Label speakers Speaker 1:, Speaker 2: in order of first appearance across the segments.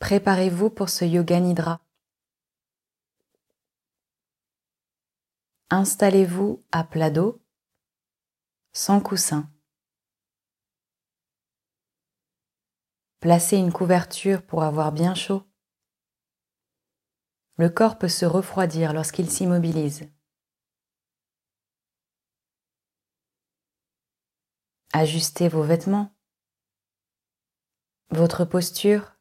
Speaker 1: préparez-vous pour ce yoga nidra. Installez-vous à plat dos, sans coussin. Placez une couverture pour avoir bien chaud. Le corps peut se refroidir lorsqu'il s'immobilise. Ajustez vos vêtements, votre posture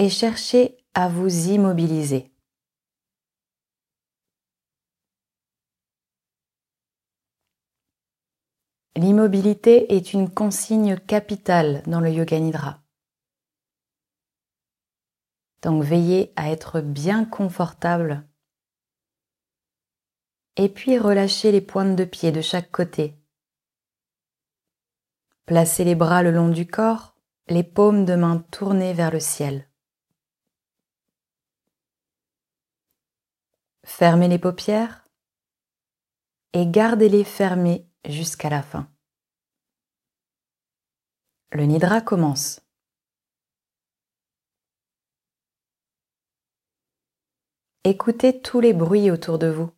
Speaker 1: et cherchez à vous immobiliser. L'immobilité est une consigne capitale dans le yoga nidra. Donc veillez à être bien confortable et puis relâchez les pointes de pied de chaque côté. Placez les bras le long du corps, les paumes de main tournées vers le ciel. Fermez les paupières et gardez-les fermées jusqu'à la fin. Le nidra commence. Écoutez tous les bruits autour de vous.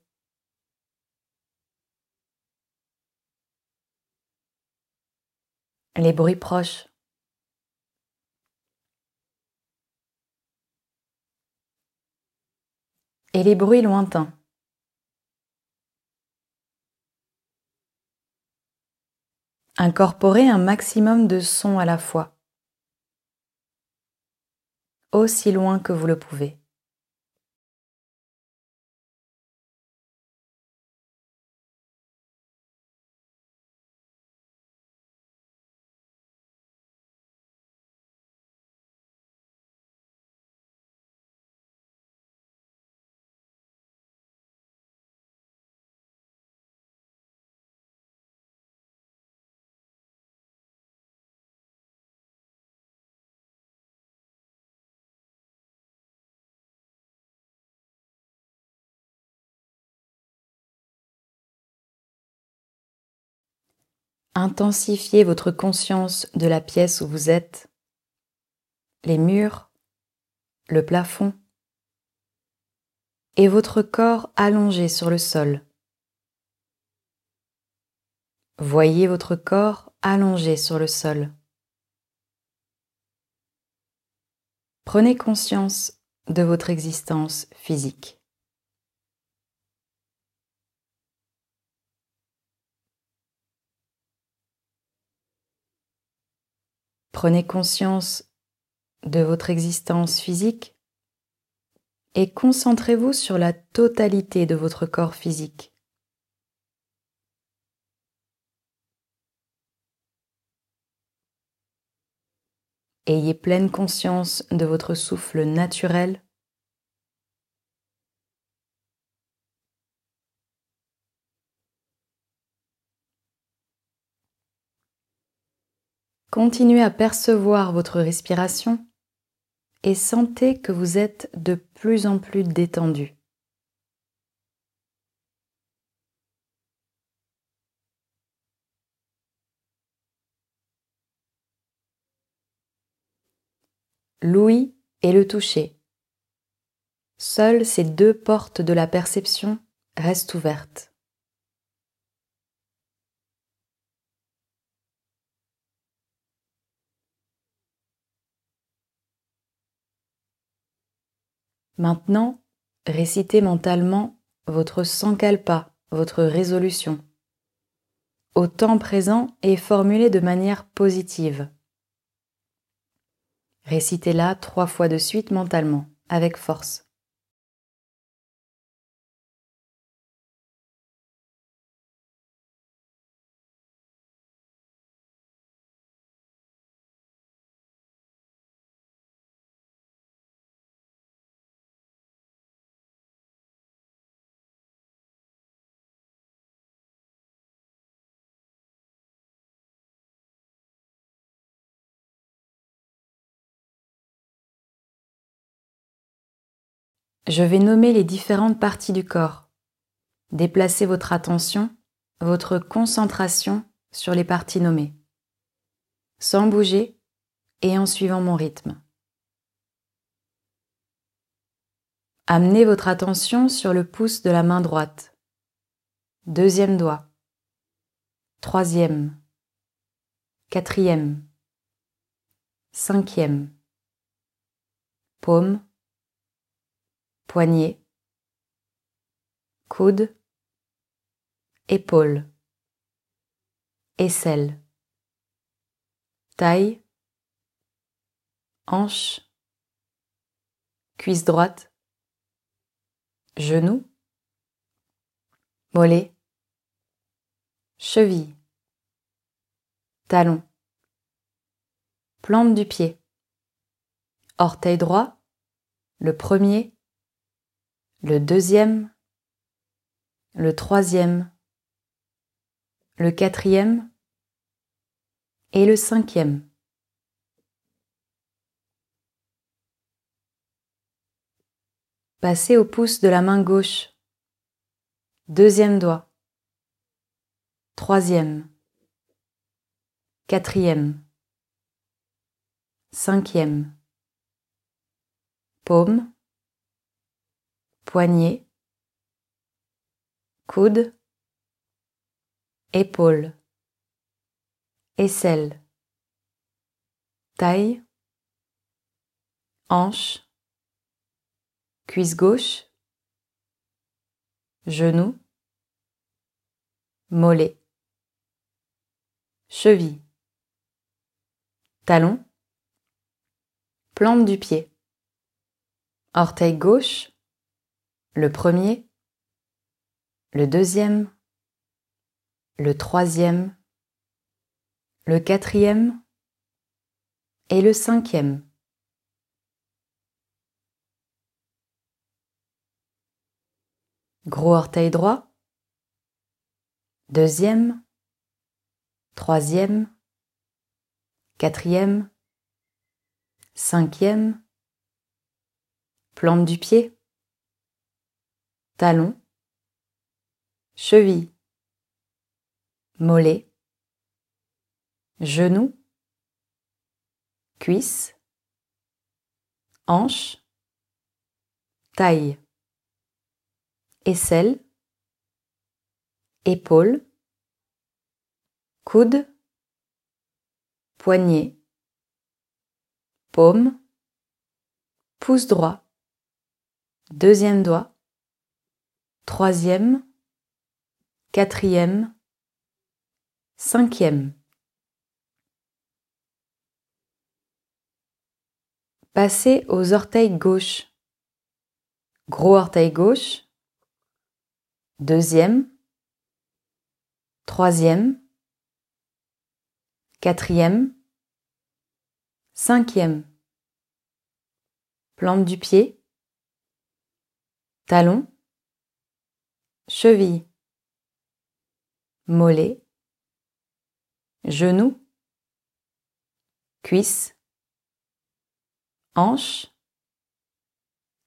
Speaker 1: Les bruits proches. Et les bruits lointains. Incorporez un maximum de sons à la fois, aussi loin que vous le pouvez. Intensifiez votre conscience de la pièce où vous êtes, les murs, le plafond et votre corps allongé sur le sol. Voyez votre corps allongé sur le sol. Prenez conscience de votre existence physique. Prenez conscience de votre existence physique et concentrez-vous sur la totalité de votre corps physique. Ayez pleine conscience de votre souffle naturel Continuez à percevoir votre respiration et sentez que vous êtes de plus en plus détendu. L'ouïe et le toucher. Seules ces deux portes de la perception restent ouvertes. Maintenant, récitez mentalement votre sankalpa, votre résolution, au temps présent et formulez de manière positive. Récitez-la trois fois de suite mentalement, avec force. Je vais nommer les différentes parties du corps. Déplacez votre attention, votre concentration sur les parties nommées. Sans bouger, et en suivant mon rythme. Amenez votre attention sur le pouce de la main droite. Deuxième doigt. Troisième. Quatrième. Cinquième. Paume. Poignet. Coude. Épaule. Aisselle. Taille. Hanche. Cuisse droite genou, mollet, cheville, talon, plante du pied, orteil droit, le premier, le deuxième, le troisième, le quatrième et le cinquième. Passez au pouce de la main gauche. Deuxième doigt. Troisième. Quatrième. Cinquième. Paume. Poignet. Coude. Épaule. Aisselle. Taille. Hanche cuisse gauche, genou, mollet, cheville, talon, plante du pied, orteil gauche, le premier, le deuxième, le troisième, le quatrième et le cinquième. Gros orteil droit. Deuxième. Troisième. Quatrième. Cinquième. Plante du pied. Talon. Cheville. Mollet. Genou. Cuisse. Hanche. Taille aisselle, épaule, coude, poignet, paume, pouce droit, deuxième doigt, troisième, quatrième, cinquième. Passez aux orteils gauche. Gros orteil gauche, deuxième, troisième, quatrième, cinquième. Plante du pied, talon, cheville, mollet, genou, cuisse, hanche,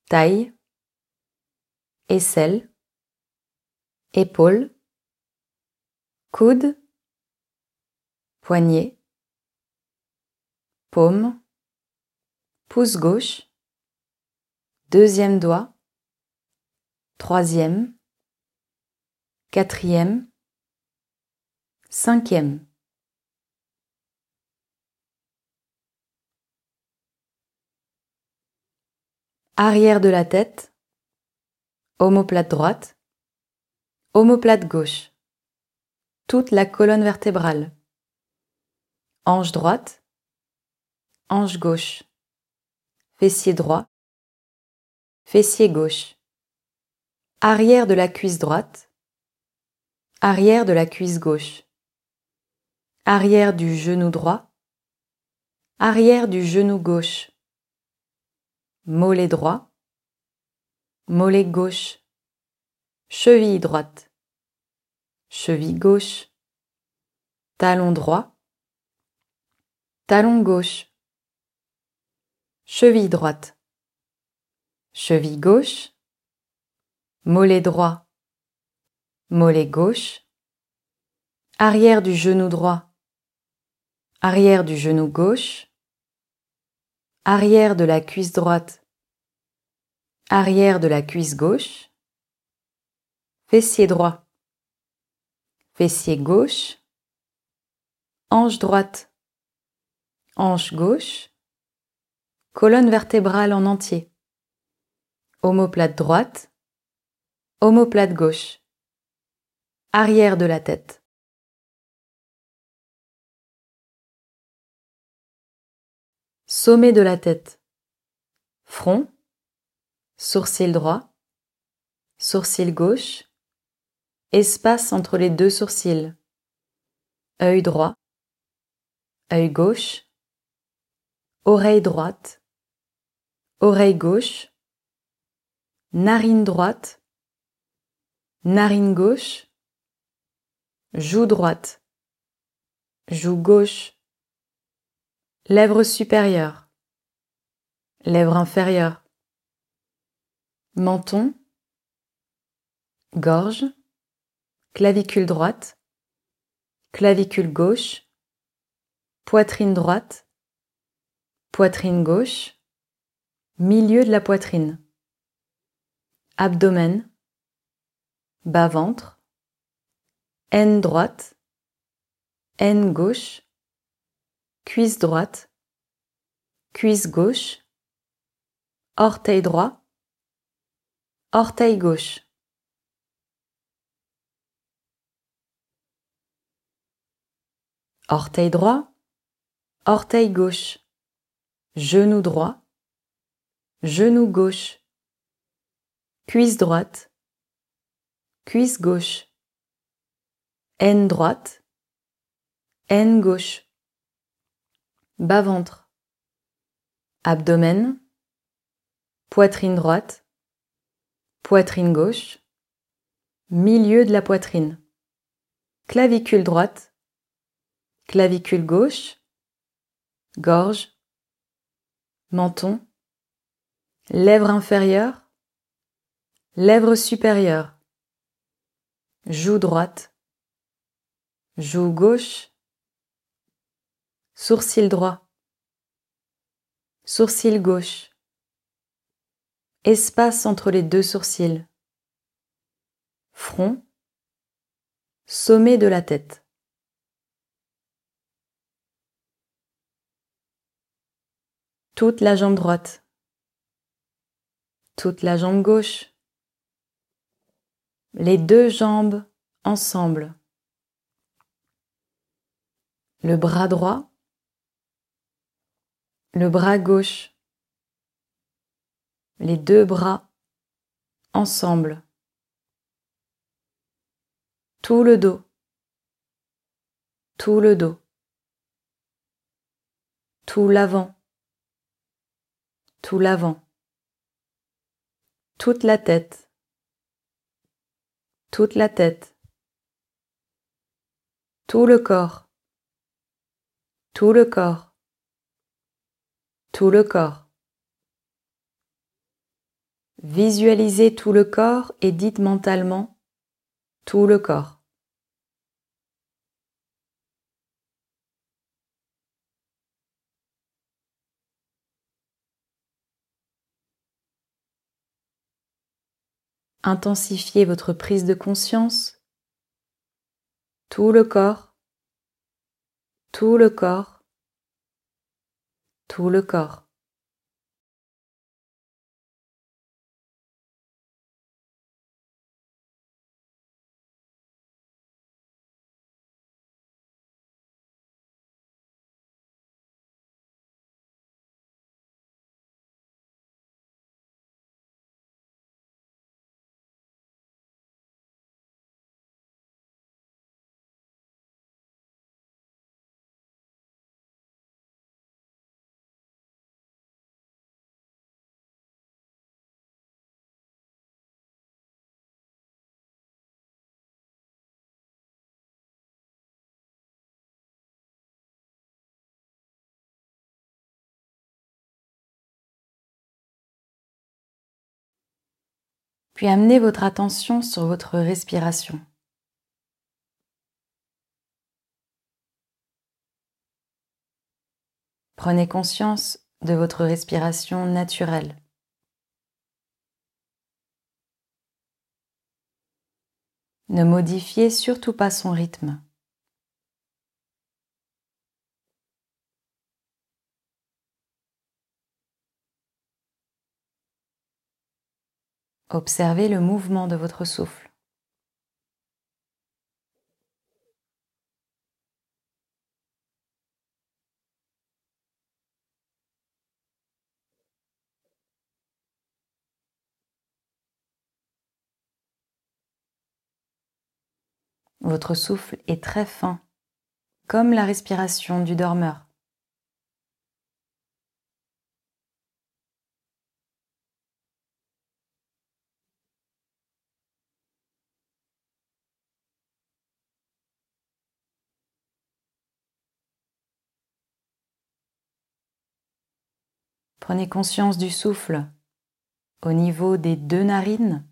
Speaker 1: taille, aisselle, épaule, coude, poignet, paume, pouce gauche, deuxième doigt, troisième, quatrième, cinquième. Arrière de la tête, omoplate droite, Omoplate gauche. Toute la colonne vertébrale. Hanche droite. Hanche gauche. Fessier droit. Fessier gauche. Arrière de la cuisse droite. Arrière de la cuisse gauche. Arrière du genou droit. Arrière du genou gauche. Mollet droit. Mollet gauche cheville droite, cheville gauche, talon droit, talon gauche, cheville droite, cheville gauche, mollet droit, mollet gauche, arrière du genou droit, arrière du genou gauche, arrière de la cuisse droite, arrière de la cuisse gauche, fessier droit, fessier gauche, hanche droite, hanche gauche, colonne vertébrale en entier, omoplate droite, omoplate gauche, arrière de la tête. Sommet de la tête. Front, sourcil droit, sourcil gauche, espace entre les deux sourcils, œil droit, œil gauche, oreille droite, oreille gauche, narine droite, narine gauche, joue droite, joue gauche, lèvre supérieure, lèvre inférieure, menton, gorge, clavicule droite, clavicule gauche, poitrine droite, poitrine gauche, milieu de la poitrine, abdomen, bas-ventre, haine droite, haine gauche, cuisse droite, cuisse gauche, orteil droit, orteil gauche. Orteil droit, orteil gauche, genou droit, genou gauche, cuisse droite, cuisse gauche, haine droite, haine gauche, bas-ventre, abdomen, poitrine droite, poitrine gauche, milieu de la poitrine, clavicule droite, clavicule gauche, gorge, menton, lèvre inférieure, lèvre supérieure, joue droite, joue gauche, sourcil droit, sourcil gauche, espace entre les deux sourcils, front, sommet de la tête. toute la jambe droite, toute la jambe gauche, les deux jambes ensemble, le bras droit, le bras gauche, les deux bras ensemble, tout le dos, tout le dos, tout l'avant, tout l'avant, toute la tête, toute la tête, tout le corps, tout le corps, tout le corps. Visualisez tout le corps et dites mentalement tout le corps. intensifiez votre prise de conscience, tout le corps, tout le corps, tout le corps. Puis amenez votre attention sur votre respiration. Prenez conscience de votre respiration naturelle. Ne modifiez surtout pas son rythme. Observez le mouvement de votre souffle. Votre souffle est très fin, comme la respiration du dormeur. Prenez conscience du souffle au niveau des deux narines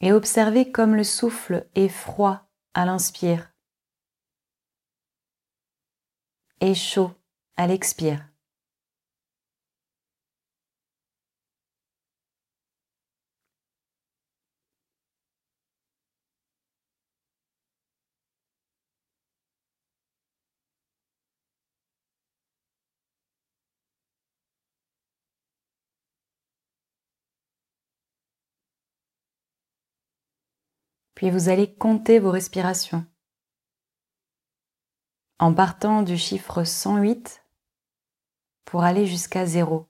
Speaker 1: et observez comme le souffle est froid à l'inspire et chaud à l'expire. Puis vous allez compter vos respirations. En partant du chiffre 108 pour aller jusqu'à 0.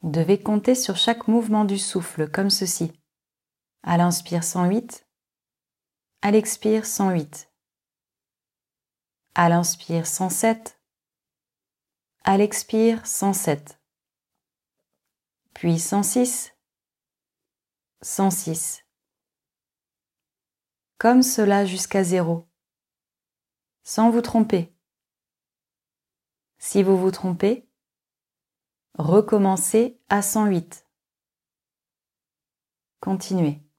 Speaker 1: Vous devez compter sur chaque mouvement du souffle comme ceci. À l'inspire 108, à l'expire 108. À l'inspire 107, à l'expire 107. Puis 106, 106. Comme cela jusqu'à zéro, sans vous tromper. Si vous vous trompez, recommencez à 108. Continuez.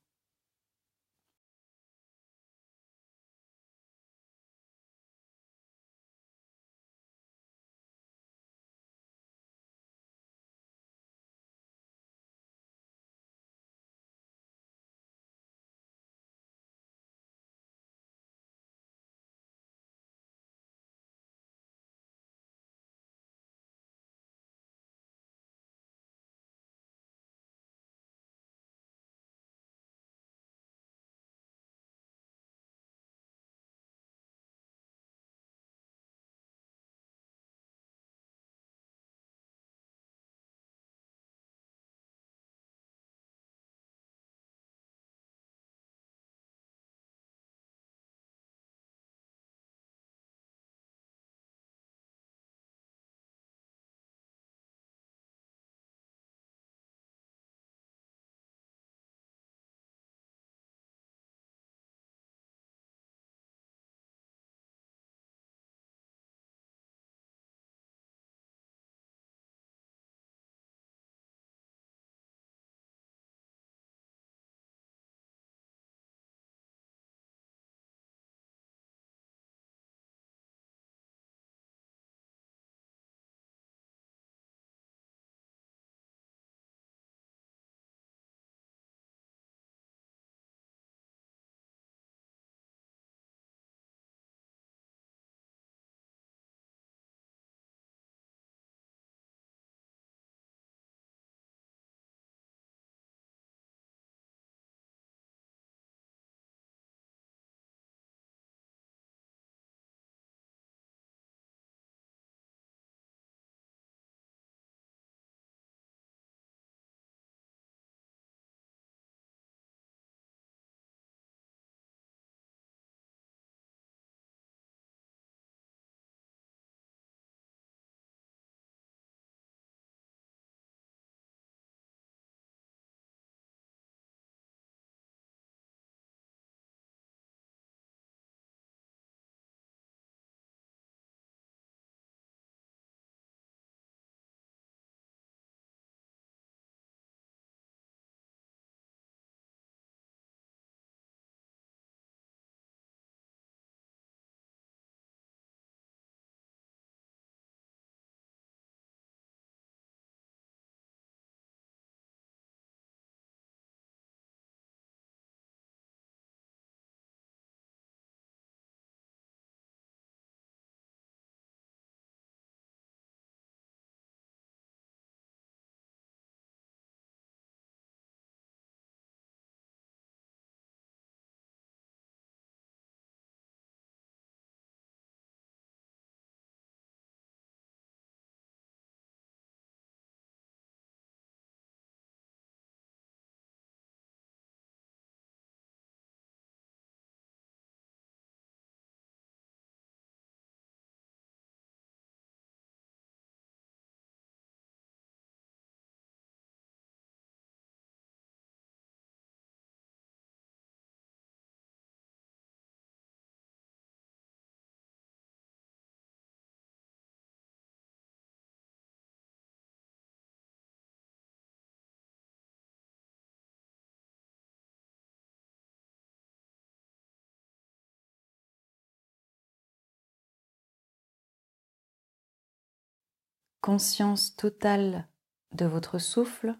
Speaker 1: Conscience totale de votre souffle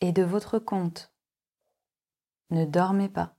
Speaker 1: et de votre compte. Ne dormez pas.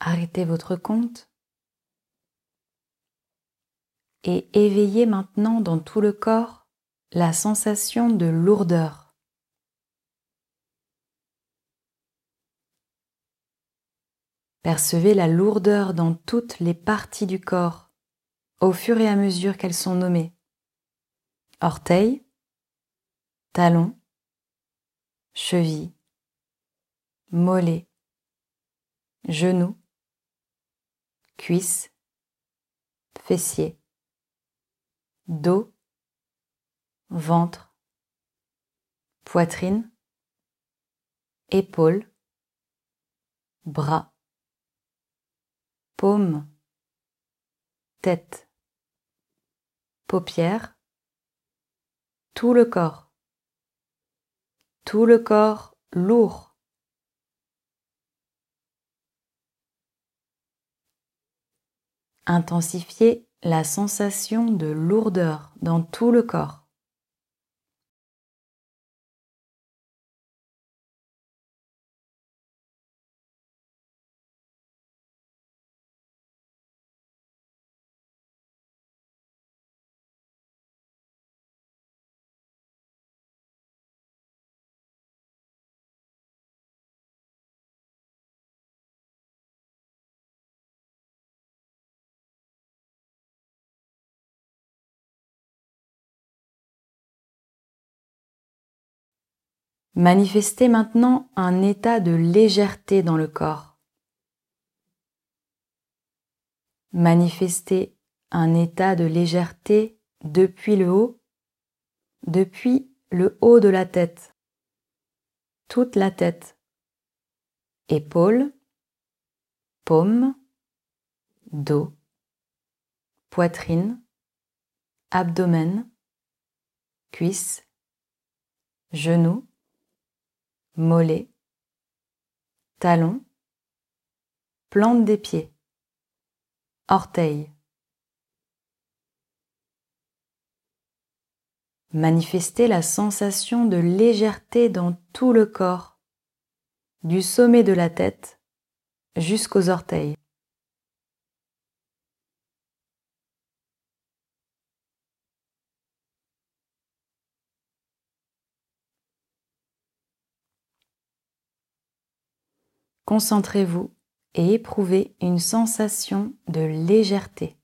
Speaker 1: Arrêtez votre compte et éveillez maintenant dans tout le corps la sensation de lourdeur. Percevez la lourdeur dans toutes les parties du corps au fur et à mesure qu'elles sont nommées. Orteils, talons, chevilles, mollets, genoux, cuisses, fessiers, dos, ventre, poitrine, épaules, bras, paumes, tête, paupières, tout le corps, tout le corps lourd, Intensifiez la sensation de lourdeur dans tout le corps. Manifestez maintenant un état de légèreté dans le corps. Manifestez un état de légèreté depuis le haut, depuis le haut de la tête, toute la tête, épaules, paumes, dos, poitrine, abdomen, cuisses, genoux, mollet, talon, plante des pieds, orteils. Manifestez la sensation de légèreté dans tout le corps, du sommet de la tête jusqu'aux orteils. Concentrez-vous et éprouvez une sensation de légèreté.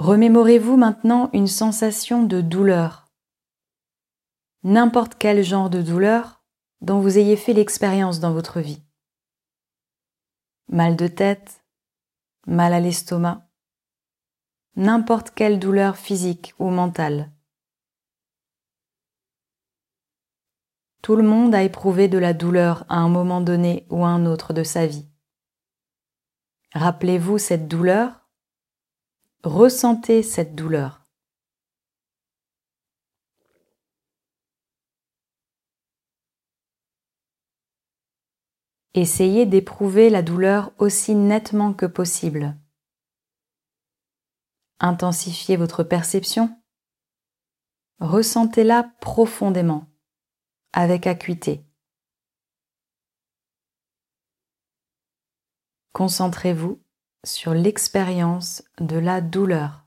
Speaker 1: Remémorez-vous maintenant une sensation de douleur, n'importe quel genre de douleur dont vous ayez fait l'expérience dans votre vie. Mal de tête, mal à l'estomac, n'importe quelle douleur physique ou mentale. Tout le monde a éprouvé de la douleur à un moment donné ou à un autre de sa vie. Rappelez-vous cette douleur Ressentez cette douleur. Essayez d'éprouver la douleur aussi nettement que possible. Intensifiez votre perception. Ressentez-la profondément, avec acuité. Concentrez-vous sur l'expérience de la douleur.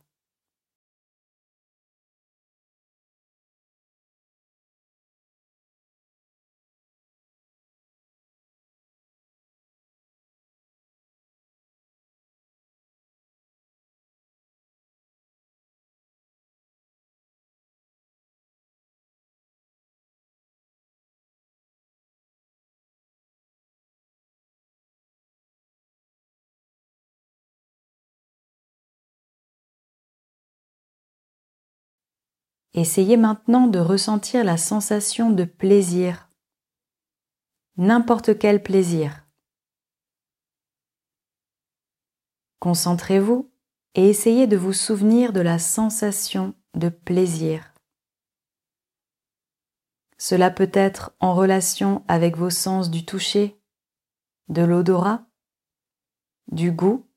Speaker 1: Essayez maintenant de ressentir la sensation de plaisir, n'importe quel plaisir. Concentrez-vous et essayez de vous souvenir de la sensation de plaisir. Cela peut être en relation avec vos sens du toucher, de l'odorat, du goût,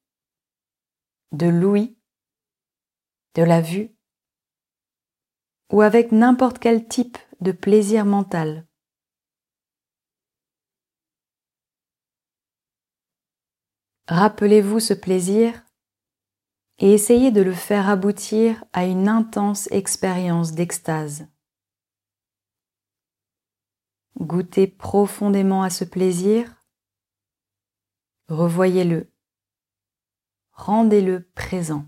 Speaker 1: de l'ouïe, de la vue ou avec n'importe quel type de plaisir mental. Rappelez-vous ce plaisir et essayez de le faire aboutir à une intense expérience d'extase. Goûtez profondément à ce plaisir, revoyez-le, rendez-le présent.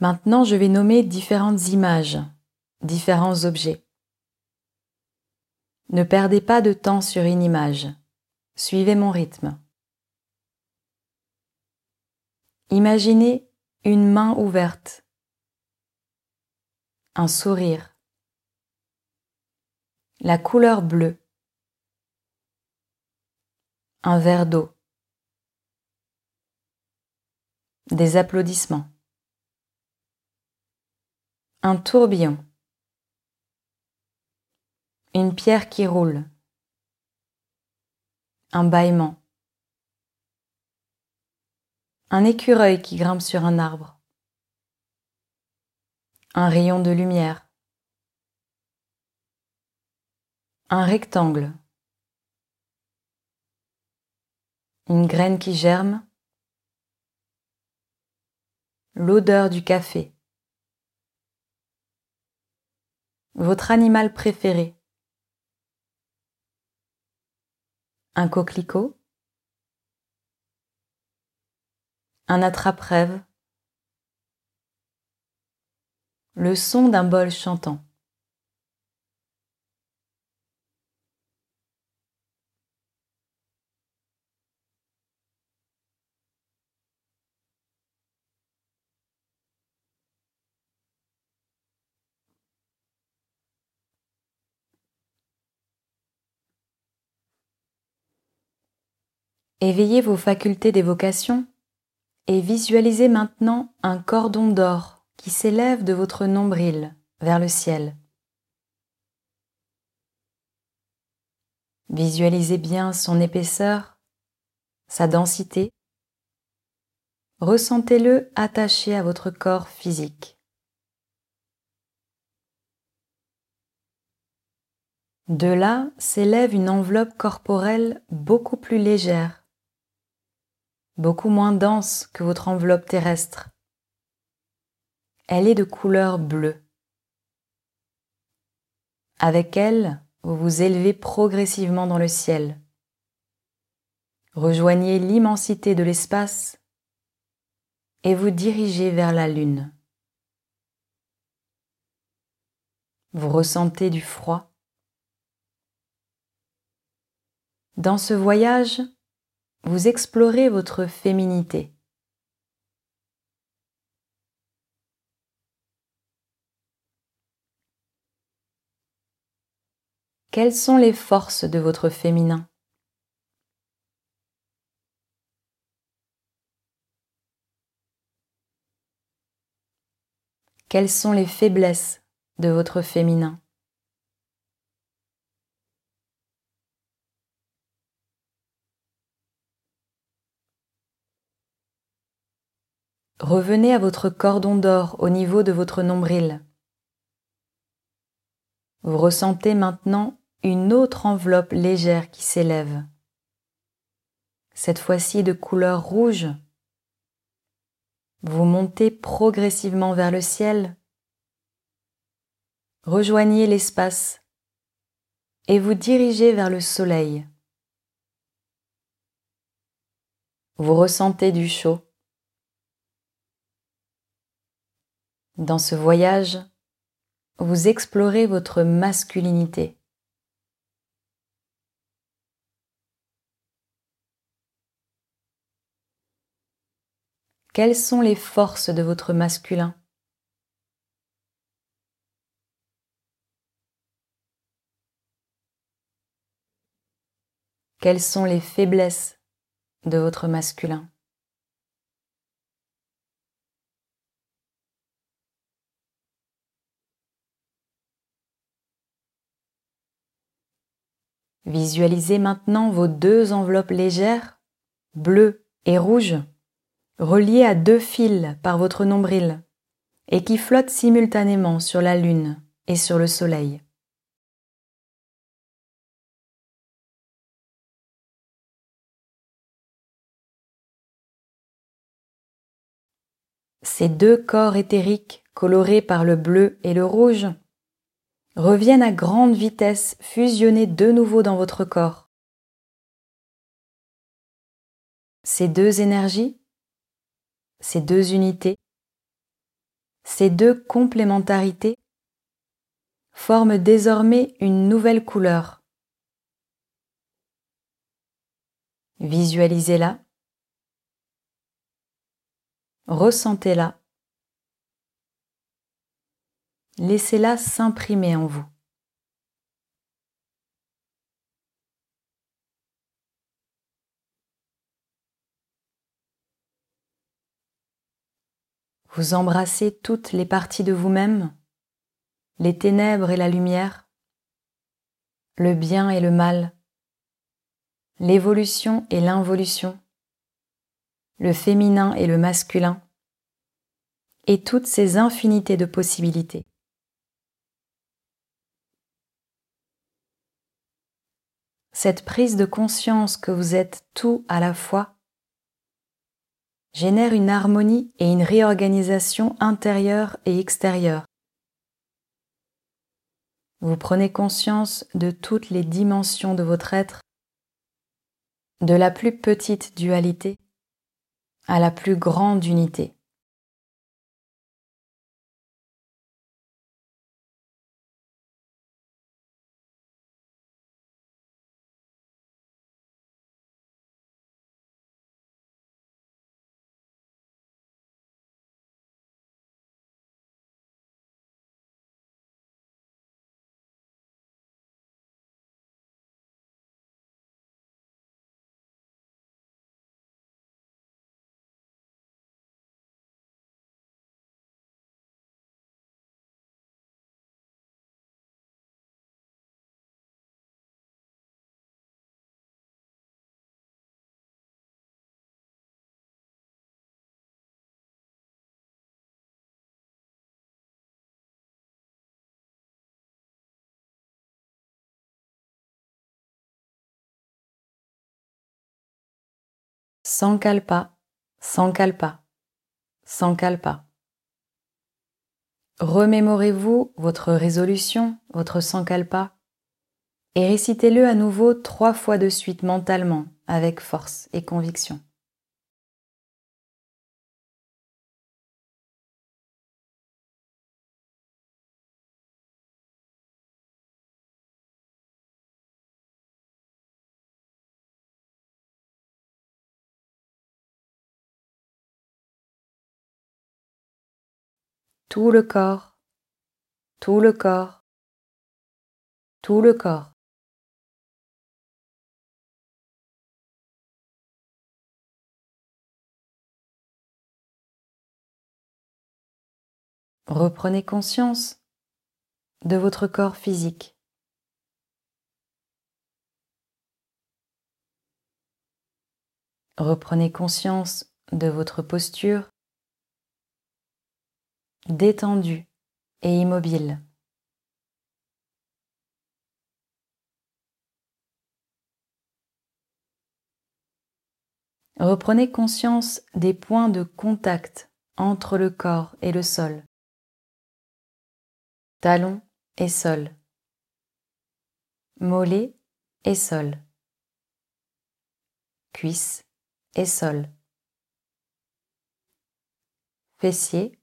Speaker 1: Maintenant, je vais nommer différentes images, différents objets. Ne perdez pas de temps sur une image. Suivez mon rythme. Imaginez une main ouverte, un sourire, la couleur bleue, un verre d'eau, des applaudissements, un tourbillon, une pierre qui roule, un bâillement, un écureuil qui grimpe sur un arbre, un rayon de lumière, un rectangle, une graine qui germe, l'odeur du café, votre animal préféré, un coquelicot, un attrape-rêve, le son d'un bol chantant. Éveillez vos facultés d'évocation et visualisez maintenant un cordon d'or qui s'élève de votre nombril vers le ciel. Visualisez bien son épaisseur, sa densité. Ressentez-le attaché à votre corps physique. De là s'élève une enveloppe corporelle beaucoup plus légère beaucoup moins dense que votre enveloppe terrestre. Elle est de couleur bleue. Avec elle, vous vous élevez progressivement dans le ciel. Rejoignez l'immensité de l'espace et vous dirigez vers la Lune. Vous ressentez du froid. Dans ce voyage, vous explorez votre féminité. Quelles sont les forces de votre féminin? Quelles sont les faiblesses de votre féminin? Revenez à votre cordon d'or au niveau de votre nombril. Vous ressentez maintenant une autre enveloppe légère qui s'élève, cette fois-ci de couleur rouge. Vous montez progressivement vers le ciel, rejoignez l'espace et vous dirigez vers le soleil. Vous ressentez du chaud. Dans ce voyage, vous explorez votre masculinité. Quelles sont les forces de votre masculin? Quelles sont les faiblesses de votre masculin? Visualisez maintenant vos deux enveloppes légères, bleues et rouges, reliées à deux fils par votre nombril et qui flottent simultanément sur la Lune et sur le Soleil. Ces deux corps éthériques colorés par le bleu et le rouge reviennent à grande vitesse fusionner de nouveau dans votre corps. Ces deux énergies, ces deux unités, ces deux complémentarités forment désormais une nouvelle couleur. Visualisez-la, ressentez-la, laissez-la s'imprimer en vous. Vous embrassez toutes les parties de vous-même, les ténèbres et la lumière, le bien et le mal, l'évolution et l'involution, le féminin et le masculin, et toutes ces infinités de possibilités. Cette prise de conscience que vous êtes tout à la fois génère une harmonie et une réorganisation intérieure et extérieure. Vous prenez conscience de toutes les dimensions de votre être, de la plus petite dualité à la plus grande unité. Sankalpa, Sankalpa, Sankalpa. Remémorez-vous votre résolution, votre Sankalpa, et récitez-le à nouveau trois fois de suite mentalement, avec force et conviction. Tout le corps, tout le corps, tout le corps. Reprenez conscience de votre corps physique. Reprenez conscience de votre posture détendu et immobile. Reprenez conscience des points de contact entre le corps et le sol. Talon et sol. Mollet et sol. Cuisse et sol. Fessier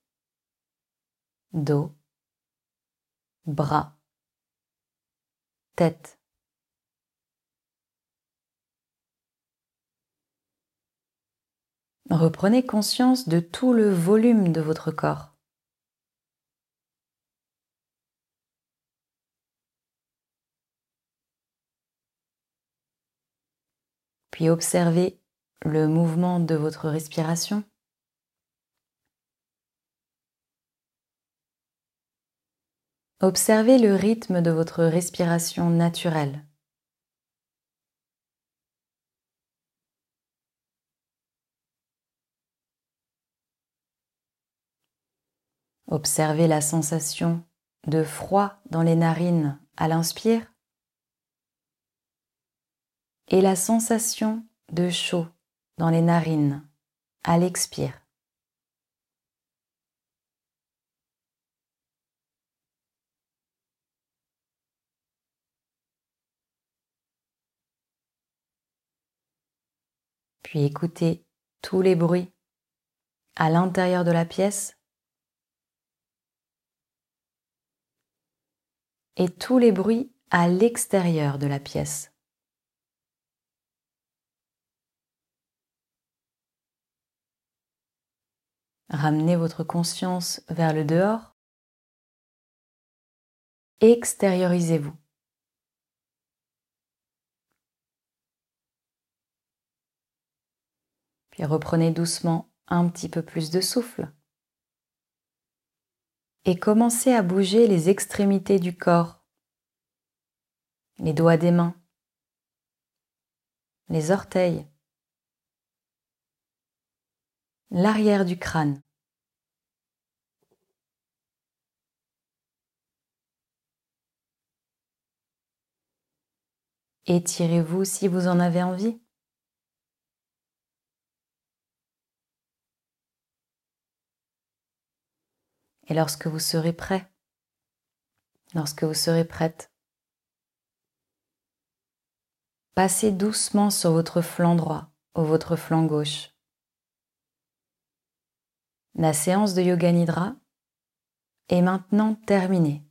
Speaker 1: dos, bras, tête. Reprenez conscience de tout le volume de votre corps. Puis observez le mouvement de votre respiration. Observez le rythme de votre respiration naturelle. Observez la sensation de froid dans les narines à l'inspire et la sensation de chaud dans les narines à l'expire. puis écoutez tous les bruits à l'intérieur de la pièce et tous les bruits à l'extérieur de la pièce. Ramenez votre conscience vers le dehors. Extériorisez-vous. Puis reprenez doucement un petit peu plus de souffle. Et commencez à bouger les extrémités du corps, les doigts des mains, les orteils, l'arrière du crâne. Étirez-vous si vous en avez envie. Et lorsque vous serez prêt, lorsque vous serez prête, passez doucement sur votre flanc droit ou votre flanc gauche. La séance de Yoga Nidra est maintenant terminée.